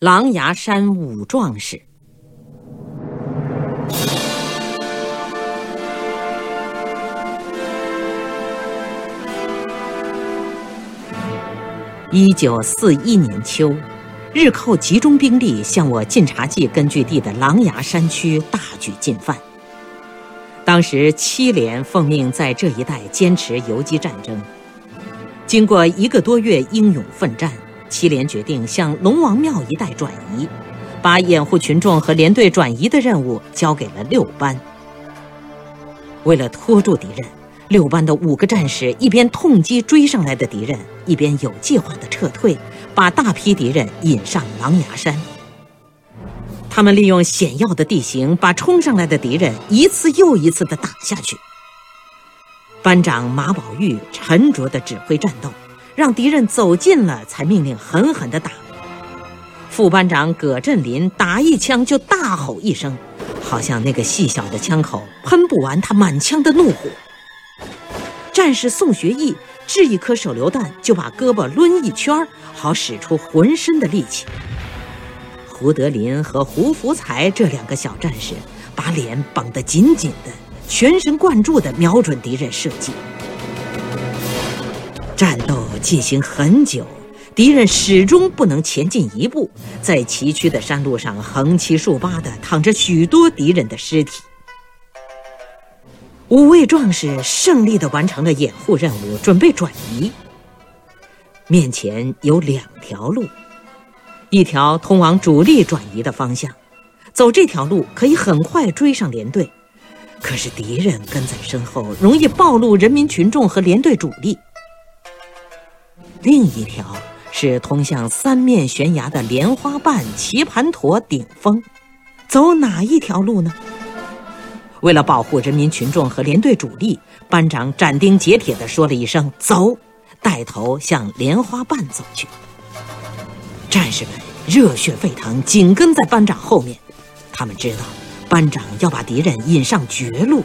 狼牙山五壮士。一九四一年秋，日寇集中兵力向我晋察冀根据地的狼牙山区大举进犯。当时七连奉命在这一带坚持游击战争。经过一个多月英勇奋战。七连决定向龙王庙一带转移，把掩护群众和连队转移的任务交给了六班。为了拖住敌人，六班的五个战士一边痛击追上来的敌人，一边有计划地撤退，把大批敌人引上狼牙山。他们利用险要的地形，把冲上来的敌人一次又一次地打下去。班长马宝玉沉着地指挥战斗。让敌人走近了，才命令狠狠地打。副班长葛振林打一枪就大吼一声，好像那个细小的枪口喷不完他满腔的怒火。战士宋学义掷一颗手榴弹，就把胳膊抡一圈，好使出浑身的力气。胡德林和胡福才这两个小战士把脸绷得紧紧的，全神贯注地瞄准敌人射击。战斗进行很久，敌人始终不能前进一步，在崎岖的山路上横七竖八地躺着许多敌人的尸体。五位壮士胜利地完成了掩护任务，准备转移。面前有两条路，一条通往主力转移的方向，走这条路可以很快追上连队，可是敌人跟在身后，容易暴露人民群众和连队主力。另一条是通向三面悬崖的莲花瓣棋盘陀顶峰，走哪一条路呢？为了保护人民群众和连队主力，班长斩钉截铁地说了一声“走”，带头向莲花瓣走去。战士们热血沸腾，紧跟在班长后面。他们知道，班长要把敌人引上绝路。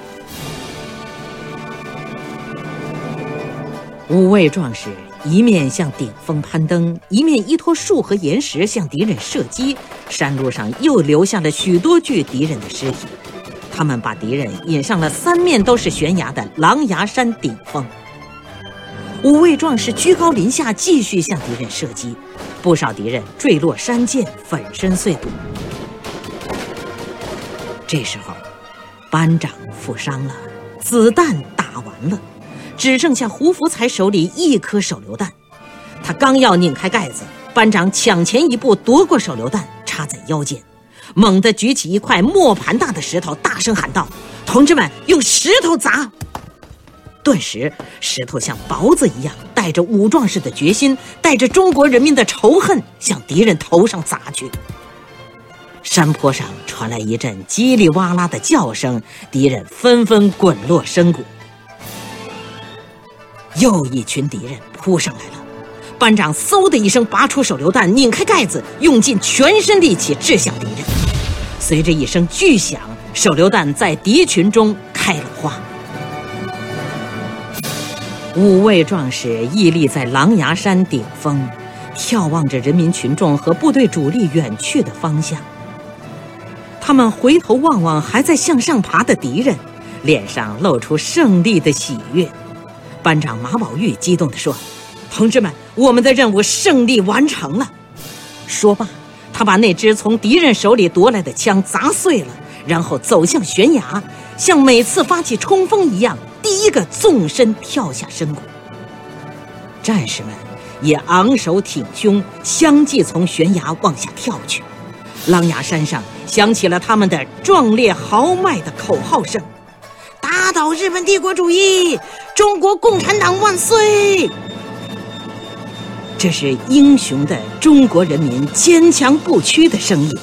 五位壮士。一面向顶峰攀登，一面依托树和岩石向敌人射击。山路上又留下了许多具敌人的尸体。他们把敌人引上了三面都是悬崖的狼牙山顶峰。五位壮士居高临下，继续向敌人射击。不少敌人坠落山涧，粉身碎骨。这时候，班长负伤了，子弹打完了。只剩下胡福才手里一颗手榴弹，他刚要拧开盖子，班长抢前一步夺过手榴弹，插在腰间，猛地举起一块磨盘大的石头，大声喊道：“同志们，用石头砸！”顿时，石头像雹子一样，带着武壮士的决心，带着中国人民的仇恨，向敌人头上砸去。山坡上传来一阵叽里哇啦的叫声，敌人纷纷滚落深谷。又一群敌人扑上来了，班长嗖的一声拔出手榴弹，拧开盖子，用尽全身力气掷向敌人。随着一声巨响，手榴弹在敌群中开了花。五位壮士屹立在狼牙山顶峰，眺望着人民群众和部队主力远去的方向。他们回头望望还在向上爬的敌人，脸上露出胜利的喜悦。班长马宝玉激动地说：“同志们，我们的任务胜利完成了！”说罢，他把那支从敌人手里夺来的枪砸碎了，然后走向悬崖，像每次发起冲锋一样，第一个纵身跳下深谷。战士们也昂首挺胸，相继从悬崖往下跳去。狼牙山上响起了他们的壮烈豪迈的口号声。打倒日本帝国主义！中国共产党万岁！这是英雄的中国人民坚强不屈的声音。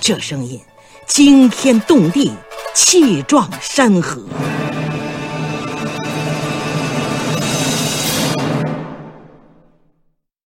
这声音惊天动地，气壮山河。